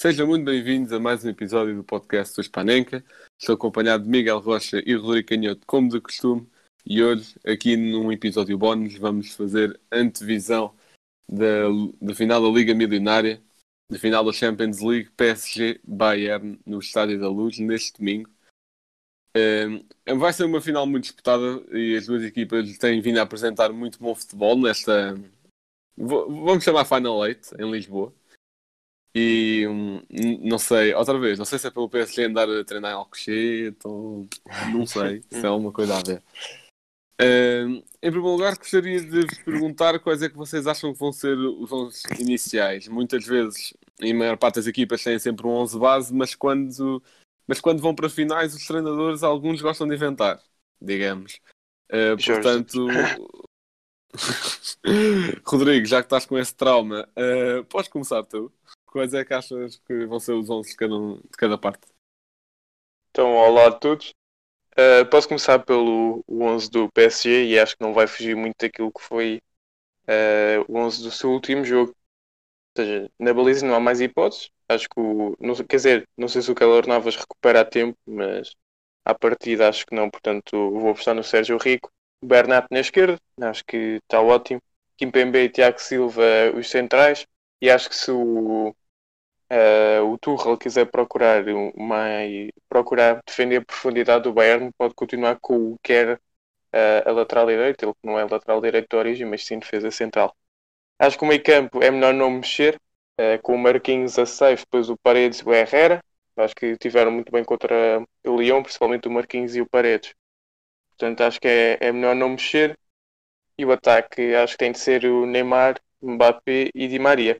Sejam muito bem-vindos a mais um episódio do podcast do Spanenka. Estou acompanhado de Miguel Rocha e Rodrigo Canhoto, como de costume. E hoje, aqui num episódio bónus, vamos fazer antevisão da, da final da Liga Milionária, da final da Champions League PSG-Bayern no Estádio da Luz, neste domingo. Um, vai ser uma final muito disputada e as duas equipas têm vindo a apresentar muito bom futebol nesta, vamos chamar Final Eight, em Lisboa. E hum, não sei, outra vez, não sei se é pelo PSG andar a treinar em Alcochete ou não sei, se é alguma coisa a ver. Hum, em primeiro lugar, gostaria de vos perguntar quais é que vocês acham que vão ser os 11 iniciais. Muitas vezes, em maior parte das equipas, têm sempre um 11 base, mas quando, mas quando vão para finais, os treinadores, alguns gostam de inventar, digamos. Uh, portanto, Rodrigo, já que estás com esse trauma, uh, podes começar tu? Quais é que achas que vão ser os 11 de cada, de cada parte? Então, olá a todos. Uh, posso começar pelo 11 do PSG e acho que não vai fugir muito daquilo que foi uh, o 11 do seu último jogo. Ou seja, na baliza não há mais hipóteses. Acho que o. Não, quer dizer, não sei se o Keller Navas recupera a tempo, mas à partida acho que não. Portanto, vou apostar no Sérgio Rico. Bernat na esquerda, acho que está ótimo. Kimpembe e Tiago Silva, os centrais. E acho que se o, uh, o Tuchel quiser procurar mais procurar defender a profundidade do Bayern, pode continuar com o que uh, a lateral direita, ele que não é lateral direito de origem, mas sim defesa central. Acho que o meio campo é melhor não mexer, uh, com o Marquinhos a safe, depois o Paredes e o Herrera. Acho que tiveram muito bem contra o Lyon, principalmente o Marquinhos e o Paredes. Portanto, acho que é, é melhor não mexer. E o ataque acho que tem de ser o Neymar, Mbappé e Di Maria.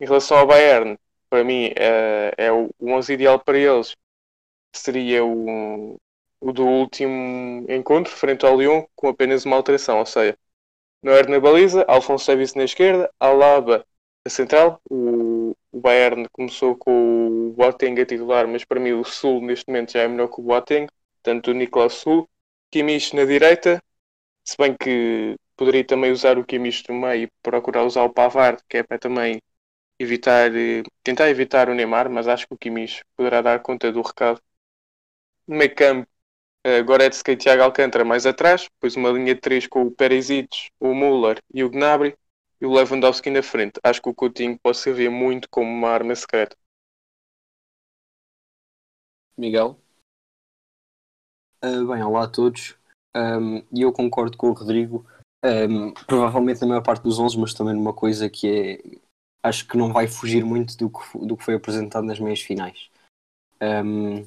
Em relação ao Bayern, para mim é, é o 11 ideal para eles. Seria o, o do último encontro frente ao Lyon com apenas uma alteração, ou seja, Noer na baliza, Alfonso Davis na esquerda, Alaba a central, o, o Bayern começou com o Boateng a titular, mas para mim o Sul neste momento já é melhor que o Boateng, tanto o Nicolas Sul, Kimmich na direita, se bem que poderia também usar o Kimmich no meio e procurar usar o Pavard, que é para também evitar, tentar evitar o Neymar, mas acho que o Kimmich poderá dar conta do recado. No meio campo, uh, Goretzka e Thiago Alcântara mais atrás, depois uma linha de três com o Perisic, o Müller e o Gnabry, e o Lewandowski na frente. Acho que o Coutinho pode servir muito como uma arma secreta. Miguel? Uh, bem, olá a todos. Um, e eu concordo com o Rodrigo, um, provavelmente na maior parte dos 11, mas também numa coisa que é acho que não vai fugir muito do que, do que foi apresentado nas meias finais. Um,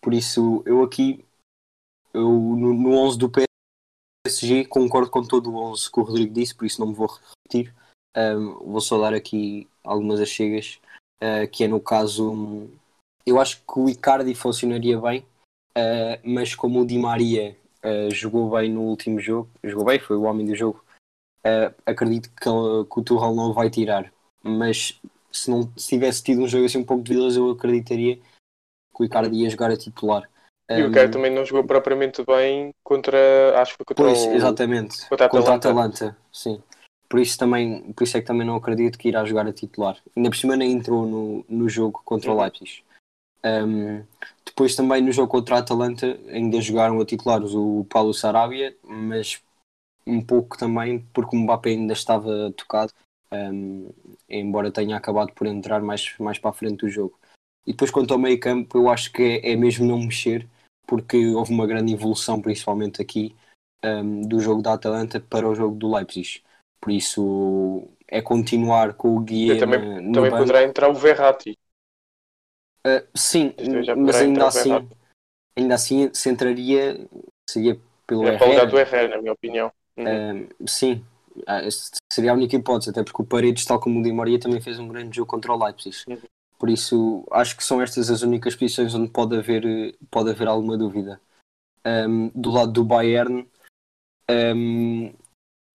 por isso, eu aqui, eu, no, no 11 do PSG, concordo com todo o 11 que o Rodrigo disse, por isso não me vou repetir. Um, vou só dar aqui algumas achegas, uh, que é no caso, eu acho que o Icardi funcionaria bem, uh, mas como o Di Maria uh, jogou bem no último jogo, jogou bem, foi o homem do jogo, acredito que, que o Tuchel não vai tirar mas se não se tivesse tido um jogo assim um pouco de vilas, eu acreditaria que o Icardi ia jogar a titular. E o Icardi um, também não jogou propriamente bem contra, acho que contra pois, o, exatamente, contra a Atalanta. Contra a Atalanta, sim. Por isso, também, por isso é que também não acredito que irá jogar a titular. Ainda por cima nem entrou no, no jogo contra uhum. o Leipzig. Um, depois também no jogo contra a Atalanta ainda jogaram a titulares o Paulo Sarabia, mas um pouco também porque o Mbappé ainda estava tocado um, embora tenha acabado por entrar mais, mais para a frente do jogo. E depois, quanto ao meio campo, eu acho que é, é mesmo não mexer, porque houve uma grande evolução, principalmente aqui, um, do jogo da Atalanta para o jogo do Leipzig. Por isso, é continuar com o guia. Também, também poderá entrar o Verratti. Uh, sim, mas ainda assim, ainda assim se entraria, seria pelo é Herrera. do Herrera, na minha opinião. Uhum. Uh, sim, seria a única hipótese, até porque o Paredes, tal como o Di Maria, também fez um grande jogo contra o Leipzig. Por isso, acho que são estas as únicas posições onde pode haver, pode haver alguma dúvida. Um, do lado do Bayern, um,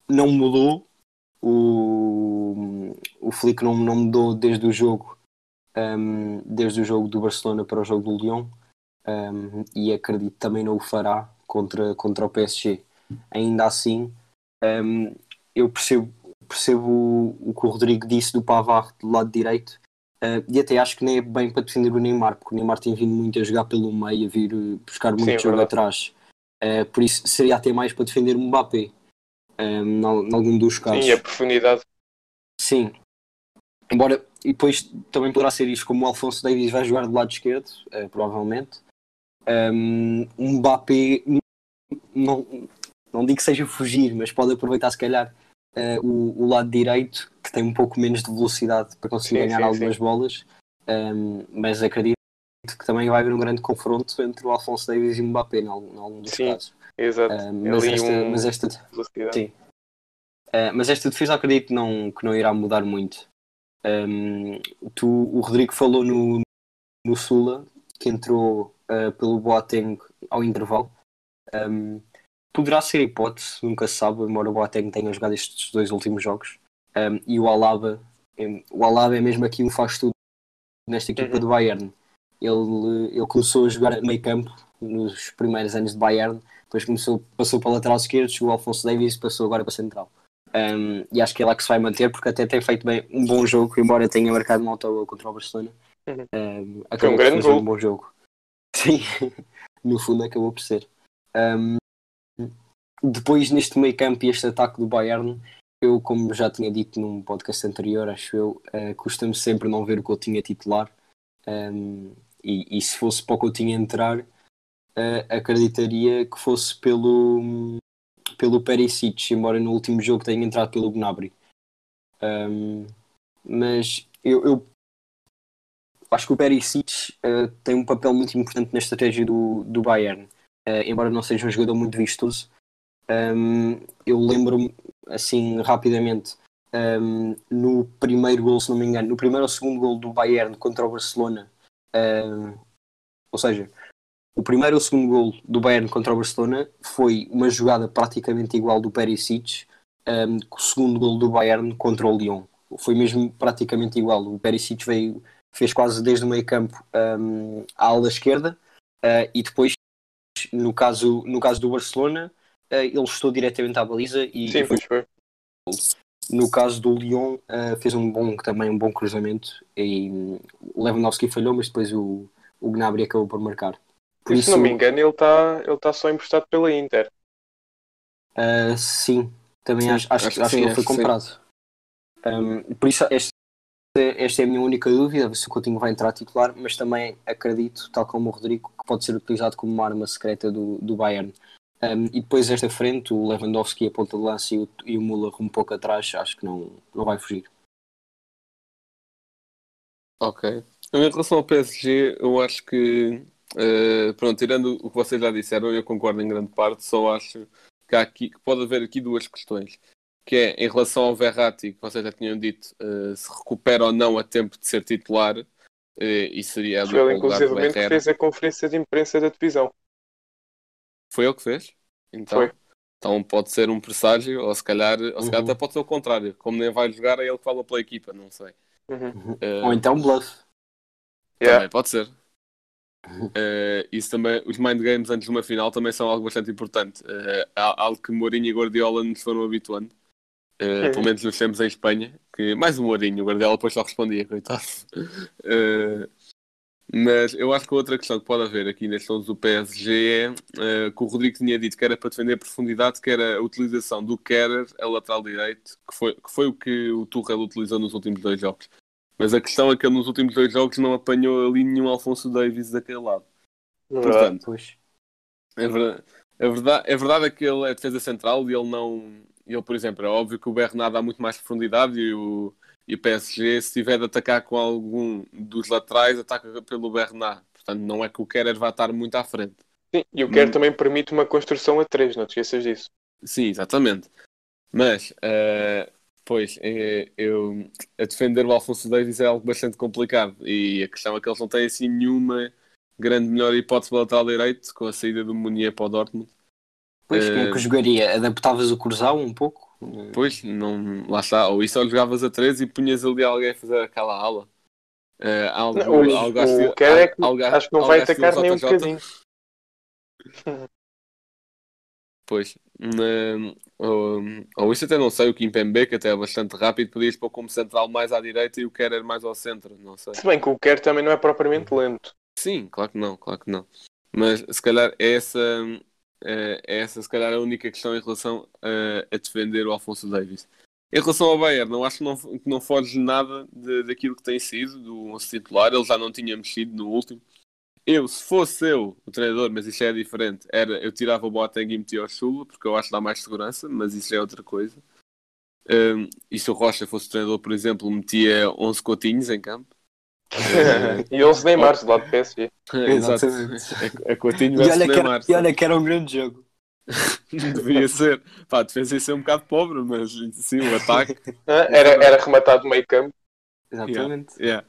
não mudou. O, o Flick não, não mudou desde o jogo, um, desde o jogo do Barcelona para o jogo do Lyon. E acredito também não o fará contra, contra o PSG. Ainda assim, eu percebo, percebo o, o que o Rodrigo disse do Pavard do lado direito uh, e até acho que nem é bem para defender o Neymar, porque o Neymar tem vindo muito a jogar pelo meio, a vir uh, buscar muito Sim, é jogo atrás. Uh, por isso seria até mais para defender o Mbappé, um, em algum dos casos. Sim, a profundidade. Sim. Embora, e depois também poderá ser isto como o Alfonso Davies vai jogar do lado esquerdo, eh, provavelmente. Um, um Mbappé, não, não digo que seja fugir, mas pode aproveitar se calhar eh, o, o lado direito, que tem um pouco menos de velocidade para conseguir Sim, ganhar sim, algumas sim. bolas. Um, mas acredito que também vai haver um grande confronto entre o Alfonso Davies e o Mbappé, em algum, em algum dos casos. Exato. Um, mas, esta, um mas esta. Sim. Uh, mas esta defesa acredito que não, que não irá mudar muito. Um, tu, o Rodrigo falou no, no Sula, que entrou uh, pelo Boateng ao intervalo. Um, poderá ser hipótese, nunca se sabe, embora o Boateng tenha jogado estes dois últimos jogos. Um, e o Alaba, um, o Alaba é mesmo aqui um faz tudo nesta equipa Uhum. do Bayern. Ele, ele começou a jogar meio campo nos primeiros anos de Bayern, depois começou, passou para o lateral esquerdo, chegou o Alfonso Davies e passou agora para a central. Um, e acho que é lá que se vai manter, porque até tem feito bem um bom jogo, embora tenha marcado uma autogol contra o Barcelona. Uhum. Um, acabou um por fazer gol. um bom jogo. Sim, no fundo acabou por ser. Um, depois, neste meio campo e este ataque do Bayern, eu, como já tinha dito num podcast anterior, acho eu, uh, custa-me sempre não ver o Coutinho a titular. Um, e, e se fosse para o Coutinho entrar, uh, acreditaria que fosse pelo, pelo Perisic, embora no último jogo tenha entrado pelo Gnabry. Um, mas eu, eu acho que o Perisic uh, tem um papel muito importante na estratégia do, do Bayern. Uh, embora não seja um jogador muito vistoso, um, eu lembro-me assim rapidamente um, no primeiro gol, se não me engano, no primeiro ou segundo gol do Bayern contra o Barcelona, um, ou seja, o primeiro ou segundo gol do Bayern contra o Barcelona foi uma jogada praticamente igual do Perisic um, com o segundo gol do Bayern contra o Lyon. Foi mesmo praticamente igual. O Perisic veio, fez quase desde o meio campo à ala esquerda uh, e depois, no caso, no caso do Barcelona, ele estou diretamente à baliza e, Sim, foi no caso do Lyon, uh, fez um bom, também um bom cruzamento e um, o Lewandowski falhou, mas depois o, o Gnabry acabou por marcar. Por Se não me engano, ele está ele tá só emprestado pela Inter. uh, sim, também Sim, acho, acho, acho que, acho que ele foi comprado. Um, por isso, esta, esta é a minha única dúvida, se o Coutinho vai entrar a titular, mas também acredito, tal como o Rodrigo, que pode ser utilizado como uma arma secreta do, do Bayern. Um, e depois esta frente, o Lewandowski, a ponta de lança e o, e o Müller um pouco atrás, acho que não, não vai fugir. Ok. Em relação ao PSG, eu acho que, eh, pronto, tirando o que vocês já disseram, eu concordo em grande parte, só acho que, há aqui, que pode haver aqui duas questões. Que é, em relação ao Verratti, que vocês já tinham dito, eh, se recupera ou não a tempo de ser titular, eh, e seria ele, inclusivamente, Herrera. fez a conferência de imprensa da divisão. Foi ele que fez? Então, Foi. então pode ser um presságio, ou se calhar, ou se calhar Uhum. até pode ser o contrário. Como nem vai jogar, é ele que fala pela equipa, não sei. Uhum. Eh, Ou então bluff. Yeah. Também pode ser. Eh, isso também, os mind games antes de uma final também são algo bastante importante. Há algo que Mourinho e Guardiola nos foram habituando. Eh, pelo menos nos tempos em Espanha. Que, mais um Mourinho, o Guardiola depois só respondia, coitado. Eh, mas eu acho que a outra questão que pode haver aqui neste 11 do PSG é eh, que o Rodrigo tinha dito que era para defender a profundidade, que era a utilização do Kerer a lateral direito, que foi, que foi o que o Tuchel utilizou nos últimos dois jogos. Mas a questão é que ele nos últimos dois jogos não apanhou ali nenhum Alfonso Davis daquele lado. Verdade. Portanto, Pois. é verdade, é verdade, é verdade é que ele é defesa central e ele não. Ele, por exemplo, é óbvio que o Bernard dá muito mais profundidade e o, e o PSG, se tiver de atacar com algum dos laterais, ataca pelo Bernard. Portanto, não é que o Kerer vá estar muito à frente. Sim, e o Kerr Hum. também permite uma construção a três, não te esqueças disso. Sim, exatamente. Mas eh, Pois, é, eu, a defender o Alfonso Davis é algo bastante complicado e a questão é que eles não têm assim nenhuma grande melhor hipótese para o lateral direito com a saída do Munier para o Dortmund. Pois, quem é que Eh, jogaria? Adaptavas o cruzal um pouco? Pois, não, lá está. Ou isso ou jogavas a 13 e punhas ali alguém a fazer aquela ala. Eh, algo, Não, o, algo o que é que algo- acho que não vai atacar nem um bocadinho. Pois, na- ou, ou isso até não sei, o Kimpembe, que até é bastante rápido, podias pôr como central mais à direita e o Kerer mais ao centro, não sei. Se bem que o Kerr também não é propriamente lento. Sim, claro que não, claro que não. Mas se calhar é essa, eh, é essa se calhar a única questão em relação a, a defender o Alfonso Davis. Em relação ao Bayern, não acho que não, que não foge nada de- daquilo que tem sido do 11 titular, ele já não tinha mexido no último. Eu, se fosse eu o treinador, mas isso é diferente, era, eu tirava o Boateng e metia o Chula, porque eu acho que dá mais segurança, mas isso é outra coisa. Um, e se o Rocha fosse o treinador, por exemplo, metia 11 cotinhos em campo. e 11 Neymar do lado do PSG. Exato. Exatamente. A Coutinho E versus olha, que Neymar. era, e olha que era um grande jogo. Devia ser. Pá, a defesa ia ser um bocado pobre, mas sim, o ataque. Ah, Era, era rematado meio campo. Exatamente. Yeah,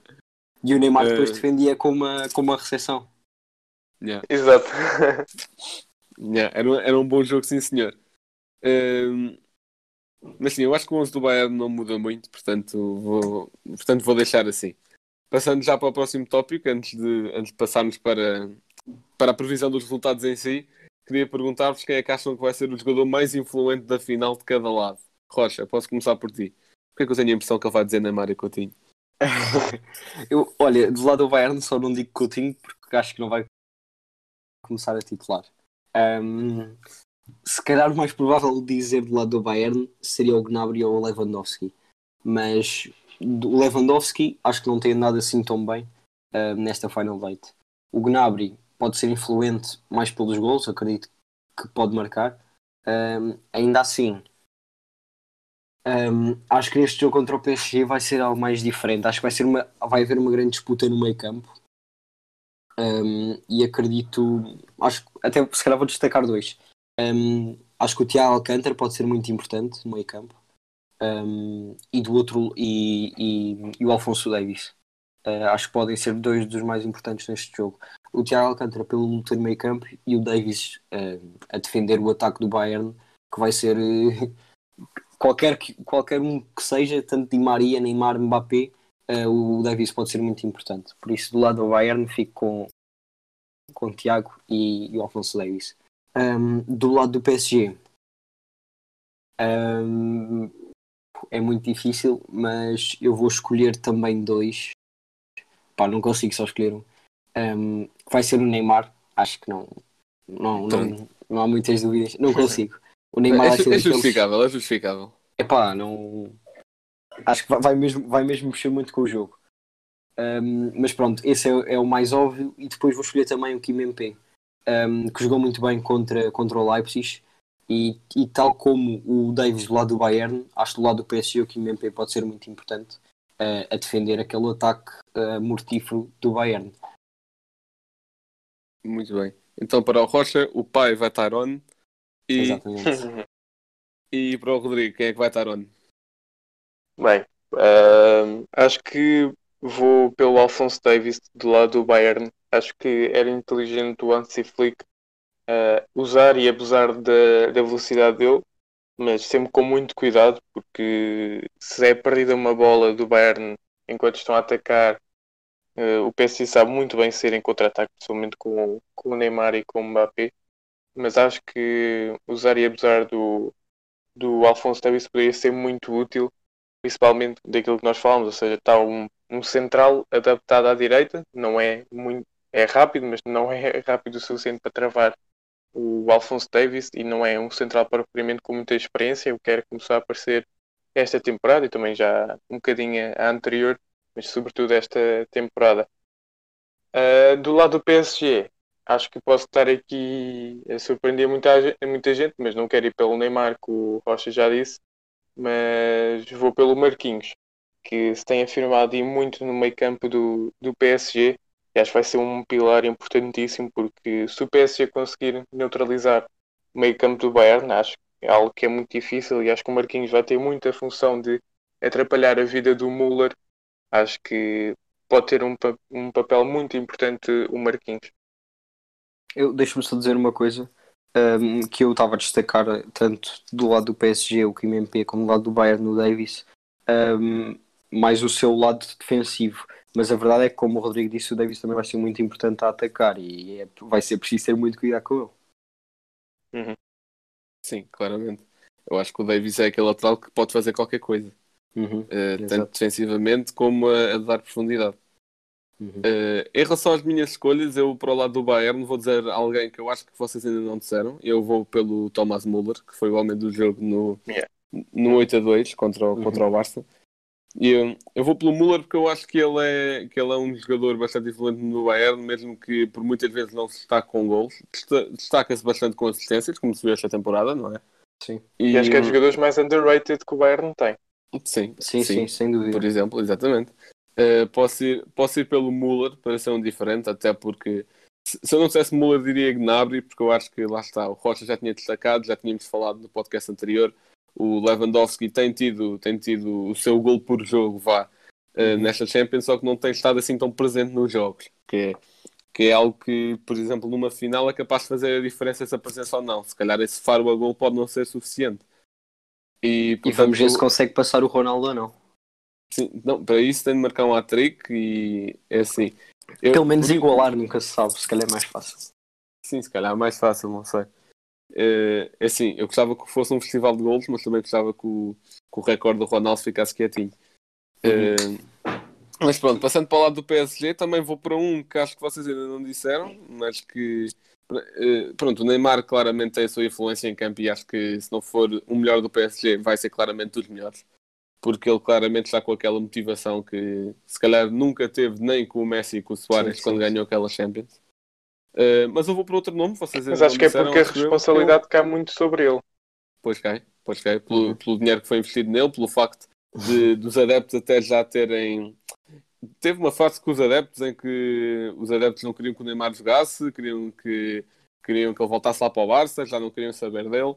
E o Neymar depois Eh, defendia com uma, com uma recepção. yeah, Exato. yeah. Era, um- era um bom jogo, sim, senhor. Um, mas sim, eu acho que o 11 do Bayern não muda muito, portanto vou, portanto vou deixar assim. Passando já para o próximo tópico, antes de, antes de passarmos para, para a previsão dos resultados em si, queria perguntar-vos quem é que acham que vai ser o jogador mais influente da final de cada lado. Rocha, posso começar por ti. É que eu tenho a impressão que ele vai dizer Neymar e Coutinho? Eu, olha, do lado do Bayern só não digo Coutinho porque acho que não vai começar a titular. Ahm, se calhar o mais provável de dizer do lado do Bayern seria o Gnabry ou o Lewandowski. Mas o Lewandowski acho que não tem andado assim tão bem ahm, nesta Final Date. O Gnabry pode ser influente mais pelos gols, acredito que pode marcar. Ahm, ainda assim, Ahm, acho que neste jogo contra o PSG vai ser algo mais diferente. Acho que vai, ser uma, vai haver uma grande disputa no meio campo. Ahm, e acredito, acho até se calhar vou destacar dois. Acho que o Thiago Alcântara pode ser muito importante no meio campo. Ahm, e do outro, e, e, e o Alfonso Davis. Ah, acho que podem ser dois dos mais importantes neste jogo. O Thiago Alcântara pelo luta no meio campo e o Davis ah, a defender o ataque do Bayern, que vai ser eh, qualquer, que- qualquer um que seja, tanto Di Maria, Neymar, Mbappé, eh, o Davis pode ser muito importante. Por isso, do lado do Bayern, fico com, com o Tiago e, e o Alfonso Davis. Ahm, do lado do PSG, ahm, é muito difícil, mas eu vou escolher também dois. Pá, não consigo só escolher um. Ahm, vai ser o Neymar, acho que não, não, não, não há muitas dúvidas. Não consigo. O Neymar É, é daqueles- justificável, é justificável. Epá, não. Acho que vai- mesmo, vai mesmo mexer muito com o jogo. Ahm, mas pronto, esse é, é o mais óbvio. E depois vou escolher também o Kim MP, ahm, que jogou muito bem contra, contra o Leipzig. E, e tal como o Davis do lado do Bayern, acho que do lado do PSG o Kim MP pode ser muito importante ah, a defender aquele ataque ah, mortífero do Bayern. Muito bem. Então, para o Rocha, o pai vai estar on. E, Exatamente. e para o Rodrigo, quem é que vai estar on? Bem, ahm, acho que vou pelo Alfonso Davis do lado do Bayern. Acho que era inteligente o Hansi Flick ah, usar e abusar da, da velocidade dele, mas sempre com muito cuidado, porque se é perdida uma bola do Bayern enquanto estão a atacar, ah, o PSG sabe muito bem ser em contra-ataque, principalmente com, com o Neymar e com o Mbappé. Mas acho que usar e abusar do, do Alfonso Davis poderia ser muito útil principalmente daquilo que nós falamos, ou seja, está um, um central adaptado à direita, não é muito, é rápido, mas não é rápido o suficiente para travar o Alfonso Davis e não é um central propriamente com muita experiência, o que começar a aparecer esta temporada e também já um bocadinho a anterior, mas sobretudo esta temporada. Ah, do lado do PSG, acho que posso estar aqui a surpreender muita, muita gente, mas não quero ir pelo Neymar, que o Rocha já disse, mas vou pelo Marquinhos, que se tem afirmado e muito no meio campo do, do PSG, e acho que vai ser um pilar importantíssimo, porque se o PSG conseguir neutralizar o meio campo do Bayern, acho é algo que é muito difícil e acho que o Marquinhos vai ter muita função de atrapalhar a vida do Müller. Acho que pode ter um, um papel muito importante o Marquinhos. Eu deixo-me só dizer uma coisa um, que eu estava a destacar tanto do lado do PSG, o Kim MP, como do lado do Bayern, no Davis, um, mais o seu lado defensivo. Mas a verdade é que, como o Rodrigo disse, o Davis também vai ser muito importante a atacar e é- vai ser preciso ter muito cuidado com ele. Sim, claramente. Eu acho que o Davis é aquele lateral que pode fazer qualquer coisa, Uhum, Exato. tanto defensivamente como a, a dar profundidade. uhum. Eh, em relação às minhas escolhas, eu para o lado do Bayern vou dizer alguém que eu acho que vocês ainda não disseram. Eu vou pelo Thomas Müller, que foi o homem do jogo no, Yeah. no 8 a 2 contra, o- Uhum. contra o Barça. E eu, eu vou pelo Müller porque eu acho que ele é, que ele é um jogador bastante influente no Bayern, mesmo que por muitas vezes não se destaque com gols. Desta- Destaca-se bastante com assistências, como se viu esta temporada, não é? Sim. E acho que é dos jogadores mais underrated que o Bayern tem. Sim, Sim, sim, sem dúvida. por exemplo, exatamente. Uh, posso, ir, posso ir pelo Müller para ser um diferente, até porque se, se eu não dissesse Müller, diria Gnabry, porque eu acho que lá está. O Rocha já tinha destacado, já tínhamos falado no podcast anterior. O Lewandowski tem tido, tem tido o seu gol por jogo, vá, uh, nesta Champions, só que não tem estado assim tão presente nos jogos, que é, que é algo que, por exemplo, numa final é capaz de fazer a diferença essa presença ou não. Se calhar esse faro a gol pode não ser suficiente. E, E portanto, vamos ver se consegue passar o Ronaldo ou não. Sim, não, para isso tem de marcar um hat-trick e é assim. Eu- Pelo menos igualar, nunca se sabe, se calhar é mais fácil. Sim, se calhar é mais fácil, não sei. É é assim, eu gostava que fosse um festival de gols, mas também gostava que o, que o recorde do Ronaldo ficasse quietinho. É, mas pronto, passando para o lado do PSG, também vou para um que acho que vocês ainda não disseram, mas que eh, pronto, o Neymar claramente tem a sua influência em campo e acho que se não for o melhor do PSG, vai ser claramente dos melhores. Porque ele claramente está com aquela motivação que se calhar nunca teve nem com o Messi e com o Soares Sim, sim, quando sim. ganhou aquela Champions. Eh, mas eu vou para outro nome, vocês Mas acho que é porque a eu, responsabilidade cai muito sobre ele. Pois cai, pois cai, pelo, Uhum. pelo dinheiro que foi investido nele, pelo facto de, dos adeptos até já terem. Teve uma fase com os adeptos em que os adeptos não queriam que o Neymar jogasse, queriam que, queriam que ele voltasse lá para o Barça, já não queriam saber dele.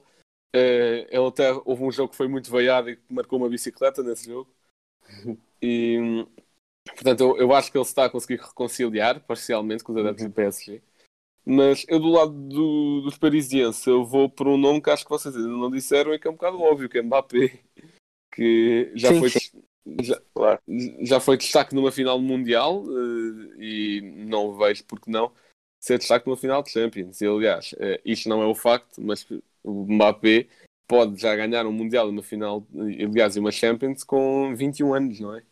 Eh, ele até houve um jogo que foi muito veiado e marcou uma bicicleta nesse jogo. E portanto, eu, eu acho que ele se está a conseguir reconciliar parcialmente com os adeptos do PSG. Mas eu do lado do- dos parisienses eu vou por um nome que acho que vocês ainda não disseram e que é um bocado óbvio, que é Mbappé, que já Sim, foi sim. já, Claro. já foi destaque numa final mundial eh, e não vejo porque não ser destaque numa final de Champions. E, aliás, eh, isto não é o facto, mas o Mbappé pode já ganhar um mundial e uma final, eh, aliás, e uma Champions com 21 anos, não é?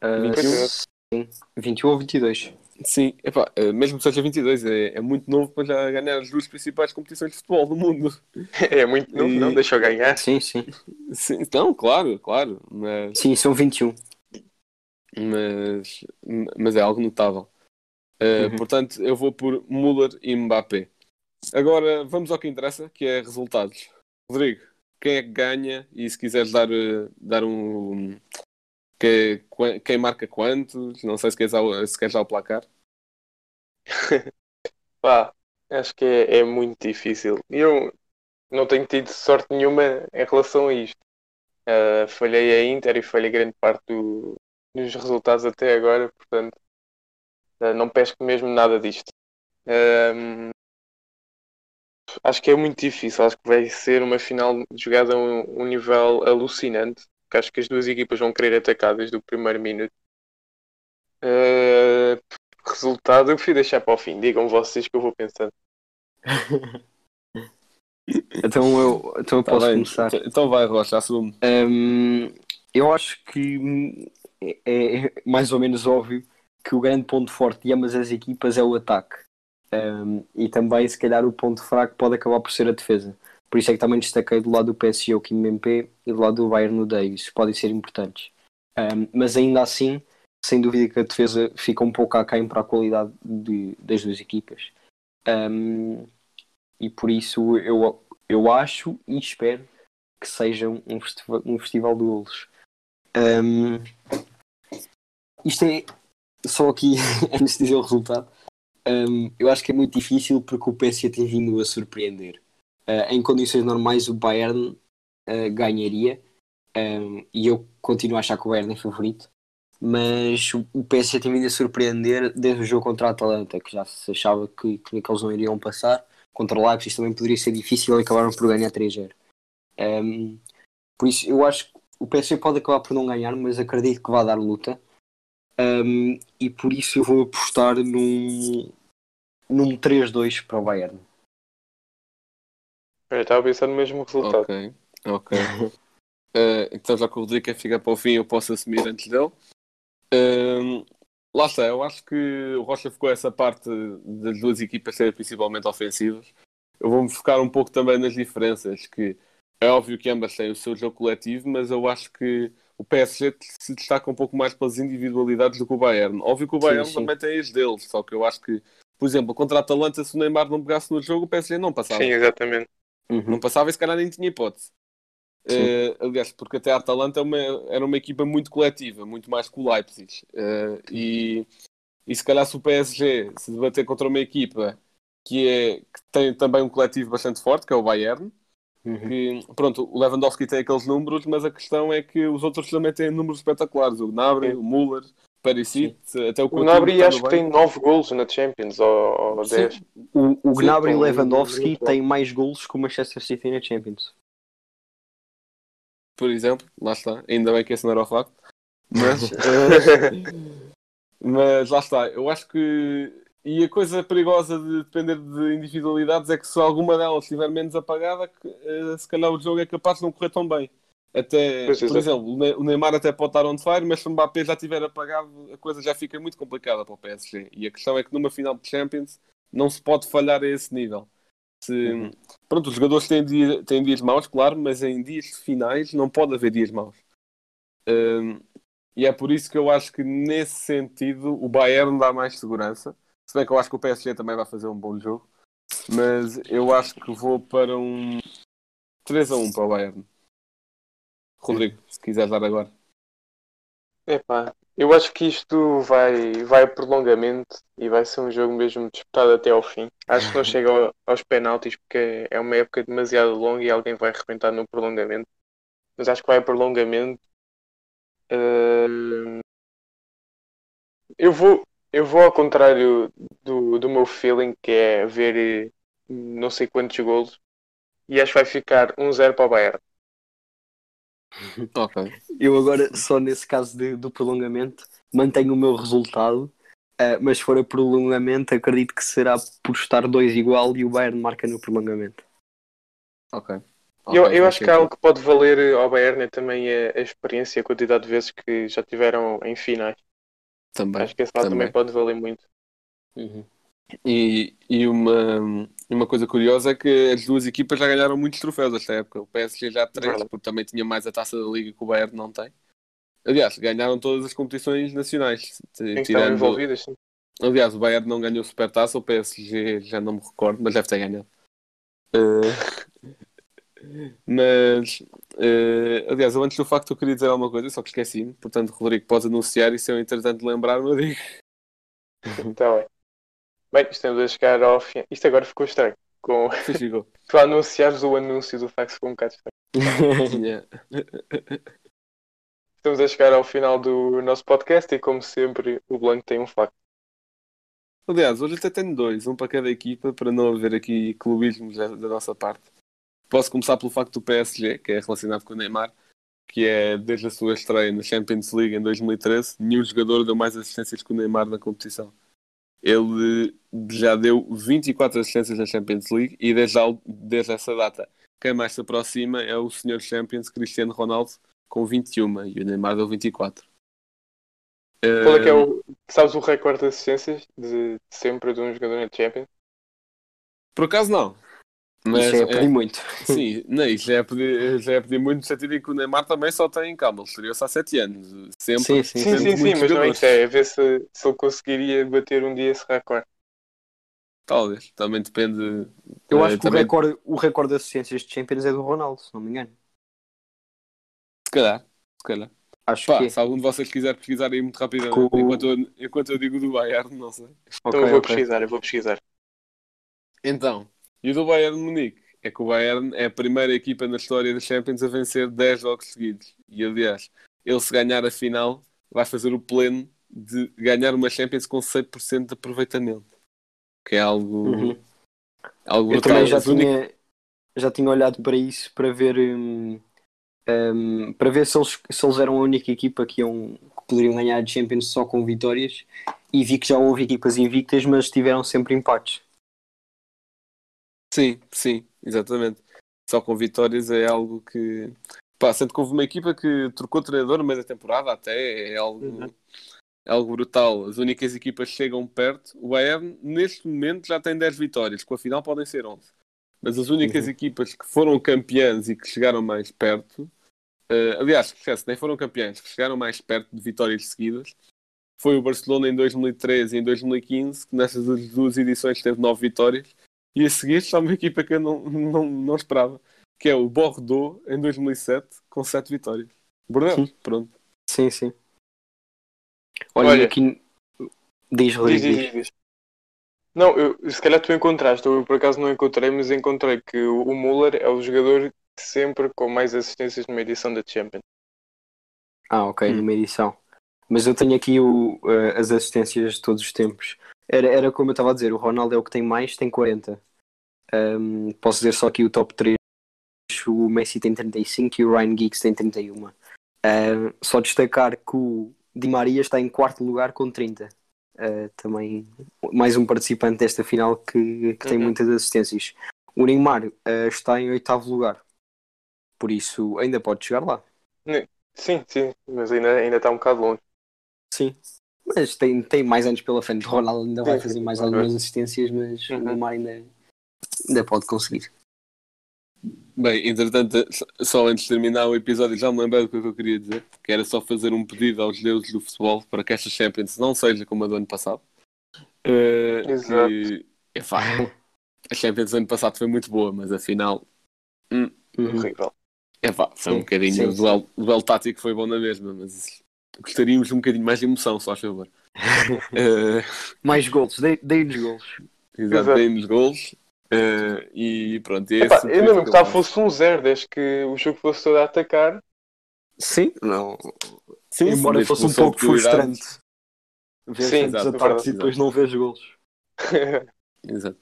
Ah, 21? sim, 21 ou 22. Sim, epá, eh, mesmo que seja 22, é, é muito novo para já ganhar as duas principais competições de futebol do mundo. É muito novo, E- não deixa eu ganhar. Sim, sim. Sim, não, claro, claro, mas, Sim, são 21. mas, mas é algo notável. Eh, Uhum. Portanto, eu vou por Müller e Mbappé. Agora vamos ao que interessa, que é resultados. Rodrigo, quem é que ganha? E se quiseres dar, eh, dar um. Que- quem marca quantos? Não sei se queres, dar- se queres o placar. Pá, acho que é, é muito difícil. Eu não tenho tido sorte nenhuma em relação a isto. Ah, falhei a Inter e falhei grande parte do- dos resultados até agora, portanto, ah, não pesco mesmo nada disto. Ahm, acho que é muito difícil. Acho que vai ser uma final jogada a um, um nível alucinante. Porque acho que as duas equipas vão querer atacar desde o primeiro minuto. Ah, resultado, eu prefiro deixar para o fim. Digam vocês que eu vou pensando. Então eu, então eu Tá posso bem. começar. Então vai, Rocha, assume. Hum, eu acho que hum, é, é mais ou menos óbvio que o grande ponto forte de ambas as equipas é o ataque. Hum, e também, se calhar, o ponto fraco pode acabar por ser a defesa. Por isso é que também destaquei do lado do PSG o Kim Mbappé e do lado do Bayern no Davis. Podem ser importantes. Hum, mas ainda assim, sem dúvida que a defesa fica um pouco aquém para a qualidade de- das duas equipas. Hum, e por isso eu, eu acho e espero que seja um festival, um festival de golos. Hum, isto é só aqui antes de dizer o resultado. hum, eu acho que é muito difícil porque o PSG tem vindo a surpreender. Uh, em condições normais, o Bayern uh, ganharia um, e eu continuo a achar que o Bayern é favorito. Mas o PSG tem vindo a surpreender desde o jogo contra a Atalanta, que já se achava que, que eles não iriam passar. Contra o Leipzig também poderia ser difícil e acabaram por ganhar 3-0. Um, por isso, eu acho que o PSG pode acabar por não ganhar, mas acredito que vai dar luta. Um, e por isso eu vou apostar num, num 3-2 para o Bayern. Eu estava a pensar no mesmo resultado. Ok, ok. uh, então já que o Rodrigo quer ficar para o fim, eu posso assumir antes dele. Uh, lá está, eu acho que o Rocha ficou essa parte das duas equipas serem principalmente ofensivas. Eu vou-me focar um pouco também nas diferenças, que é óbvio que ambas têm o seu jogo coletivo, mas eu acho que o PSG se destaca um pouco mais pelas individualidades do que o Bayern. Óbvio que o Bayern sim, sim. também tem as deles, só que eu acho que, por exemplo, contra a Atalanta, se o Neymar não pegasse no jogo, o PSG não passava. Sim, exatamente. Uhum. Não passava e se calhar nem tinha hipótese. Uh, aliás, porque até a Atalanta é uma, era uma equipa muito coletiva, muito mais que o Leipzig. Uh, e, e se calhar se o PSG se debater contra uma equipa que, é, que tem também um coletivo bastante forte, que é o Bayern, Uhum. Que, pronto, o Lewandowski tem aqueles números, mas a questão é que os outros também têm números espetaculares. O Gnabry, Sim. o Müller, Perisic, até o O Gnabry acho que tem 9 gols na Champions, ou, ou 10. O, o Gnabry e Lewandowski têm mais gols que o Manchester City na Champions. Por exemplo, lá está. Ainda bem que esse não era o facto. Mas, eh, mas lá está. Eu acho que e a coisa perigosa de depender de individualidades é que se alguma delas estiver menos apagada, eh, se calhar o jogo é capaz de não correr tão bem. Até, pois por exemplo, o Neymar até pode estar on fire, mas se o Mbappé já estiver apagado, a coisa já fica muito complicada para o PSG. E a questão é que numa final de Champions não se pode falhar a esse nível. Se, uhum. Pronto, os jogadores têm, dia, têm dias maus, claro, mas em dias finais não pode haver dias maus. Um, e é por isso que eu acho que nesse sentido o Bayern dá mais segurança se bem que eu acho que o PSG também vai fazer um bom jogo. Mas eu acho que vou para um 3 a 1 para o Bayern. Rodrigo, se quiser dar agora. Epá, eu acho que isto vai, vai prolongamento e vai ser um jogo mesmo disputado até ao fim. Acho que não chega ao, aos penaltis porque é uma época demasiado longa e alguém vai arrebentar no prolongamento. Mas acho que vai prolongamento. Uh... Eu vou, eu vou ao contrário do, do meu feeling, que é ver eh, não sei quantos golos, e acho que vai ficar 1-0 para o Bayern. Ok. Eu agora, só nesse caso de, do prolongamento, mantenho o meu resultado, uh, mas se for a prolongamento, acredito que será por estar 2 igual e o Bayern marca no prolongamento. Ok. okay eu, eu acho que algo que pode valer ao Bayern é também a, a experiência a quantidade de vezes que já tiveram em finais. Também. Acho que esse lado também, também pode valer muito. Uhum. E, e uma, uma coisa curiosa é que as duas equipas já ganharam muitos troféus esta época. O PSG já três, porque também tinha mais a taça da Liga que o Bayern não tem. Aliás, ganharam todas as competições nacionais. Tirando... envolvidas, sim. Aliás, o Bayern não ganhou super taça, o PSG já não me recordo, mas deve ter ganhado. Uh... mas, uh... aliás, antes do facto eu queria dizer alguma coisa, só que esqueci-me. Portanto, Rodrigo, podes anunciar e se eu entretanto lembrar-me, eu digo. Está bem. Bem, estamos a chegar ao fim. Isto agora ficou estranho. Com... Tu anunciares o anúncio do fax ficou um bocado estranho. Estamos a chegar ao final do nosso podcast e, como sempre, o Blanco tem um facto. Aliás, hoje até tenho dois, um para cada equipa, para não haver aqui clubismos da, da nossa parte. Posso começar pelo facto do PSG, que é relacionado com o Neymar, que é desde a sua estreia na Champions League em 2013, nenhum jogador deu mais assistências que o Neymar na competição. Ele já deu 24 assistências na Champions League e desde, desde essa data quem mais se aproxima é o senhor Champions Cristiano Ronaldo com 21 e o Neymar deu 24. Qual é que é o. Sabes o recorde de assistências de sempre de um jogador na Champions? Por acaso não. Mas isso é pedir muito. Sim, não, isso já é pedir, já é pedir muito no sentido em que o Neymar também só tem, calma, ele estreou-se há 7 anos. Sempre, sim, sim, sim, sim, sim mas não é isso, é ver se, se ele conseguiria bater um dia esse recorde. Talvez, também depende. Eu acho que também... o, recorde, o recorde de assistências de Champions é do Ronaldo, se não me engano. Se calhar, se calhar. Acho Pá, que... se algum de vocês quiser pesquisar aí muito rapidamente, enquanto, eu, enquanto eu digo do Bayern, não sei. Então okay, eu vou okay. pesquisar, eu vou pesquisar. Então, e o do Bayern Munique é que o Bayern é a primeira equipa na história da Champions a vencer 10 jogos seguidos. E aliás, ele se ganhar a final, vai fazer o pleno de ganhar uma Champions com 100% de aproveitamento. Que é algo, Uhum. algo Eu brutal. também já As tinha, já tinha olhado para isso para ver hum, hum, para ver se eles, se eles eram a única equipa que, iam, que poderiam ganhar a Champions só com vitórias e vi que já houve equipas invictas, mas tiveram sempre empates. Sim, sim, exatamente. Só com vitórias é algo que. Pá, sendo que houve uma equipa que trocou treinador no meio da temporada, até é algo, Uhum. é algo brutal. As únicas equipas que chegam perto. O Bayern, neste momento, já tem 10 vitórias, com a final podem ser 11. Mas as únicas Uhum. equipas que foram campeãs e que chegaram mais perto, eh, aliás, esquece, nem foram campeãs, que chegaram mais perto de vitórias seguidas, foi o Barcelona em 2013 e em 2015, que nessas duas edições teve 9 vitórias. E a seguir está uma equipa que eu não, não, não esperava, que é o Bordeaux em 2007, com 7 vitórias. Bordeaux, pronto. Sim, sim. Olha, Olha. aqui diz Diz, diz, diz. diz. Não, eu, se calhar tu encontraste, eu por acaso não encontrei, mas encontrei que o o Muller é o jogador sempre com mais assistências numa edição da Champions. Ah, ok, Hum. numa edição. Mas eu tenho aqui o, eh, as assistências de todos os tempos. Era, era como eu estava a dizer, o Ronaldo é o que tem mais, tem 40. Ahm, posso dizer só aqui o top 3. O Messi tem 35 e o Ryan Giggs tem 31. Ahm, só destacar que o Di Maria está em quarto lugar com 30. Ah, também mais um participante desta final que, que tem Uhum. muitas assistências. O Neymar ah, está em oitavo lugar. Por isso ainda pode chegar lá. Sim, sim, mas ainda, ainda está um bocado longe. Sim. Mas tem, tem mais anos pela frente. O Ronaldo ainda vai fazer mais algumas assistências, mas Uhum. o Neymar ainda, ainda pode conseguir. Bem, entretanto, só antes de terminar o episódio, já me lembrei do que eu queria dizer, que era só fazer um pedido aos deuses do futebol para que esta Champions não seja como a do ano passado. Eh, Exato. que, epá, a Champions do ano passado foi muito boa, mas a final Uhum. Horrível. epá, foi um bocadinho. sim, o duelo tático foi bom na mesma, mas gostaríamos de um bocadinho mais de emoção, só a favor. Eh, Mais gols, dei-nos gols. Exato, Exato. dei-nos gols. eh, e pronto, e Epá, eu não me gostava fosse um zero, desde que o jogo fosse todo a atacar. Sim, não. Sim, Embora desde fosse um pouco frustrante ver Sim, exato, e depois não ver gols. Exato.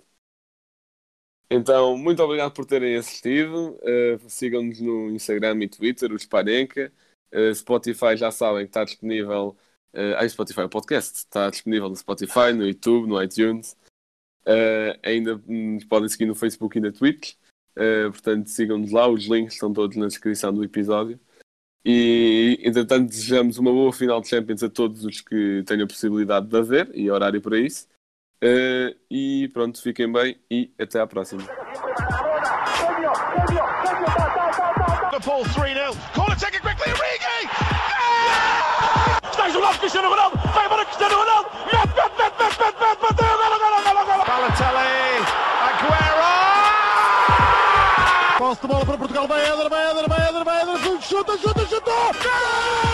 Então, muito obrigado por terem assistido. Eh, Sigam-nos no Instagram e Twitter, o Sparenka. Eh, Spotify já sabem que está disponível. Uh, Spotify, o podcast está disponível no Spotify, no YouTube, no iTunes. Eh, ainda nos podem seguir no Facebook e na Twitch. Eh, portanto, sigam-nos lá. Os links estão todos na descrição do episódio. E, entretanto, desejamos uma boa final de Champions a todos os que tenham a possibilidade de haver e horário para isso. Eh, e pronto, fiquem bem e até à próxima. Liverpool 3 0. Corner taken quickly. Origi! Stays aloft. Cristiano Ronaldo. Five minutes. Cristiano Ronaldo. Met, met, met, met, met, met, met. Balotelli. Aguero. Posse de para Portugal. Vai Éder, vai Éder, vai Éder, vai Éder. Chuta, chuta, chuta. chuta.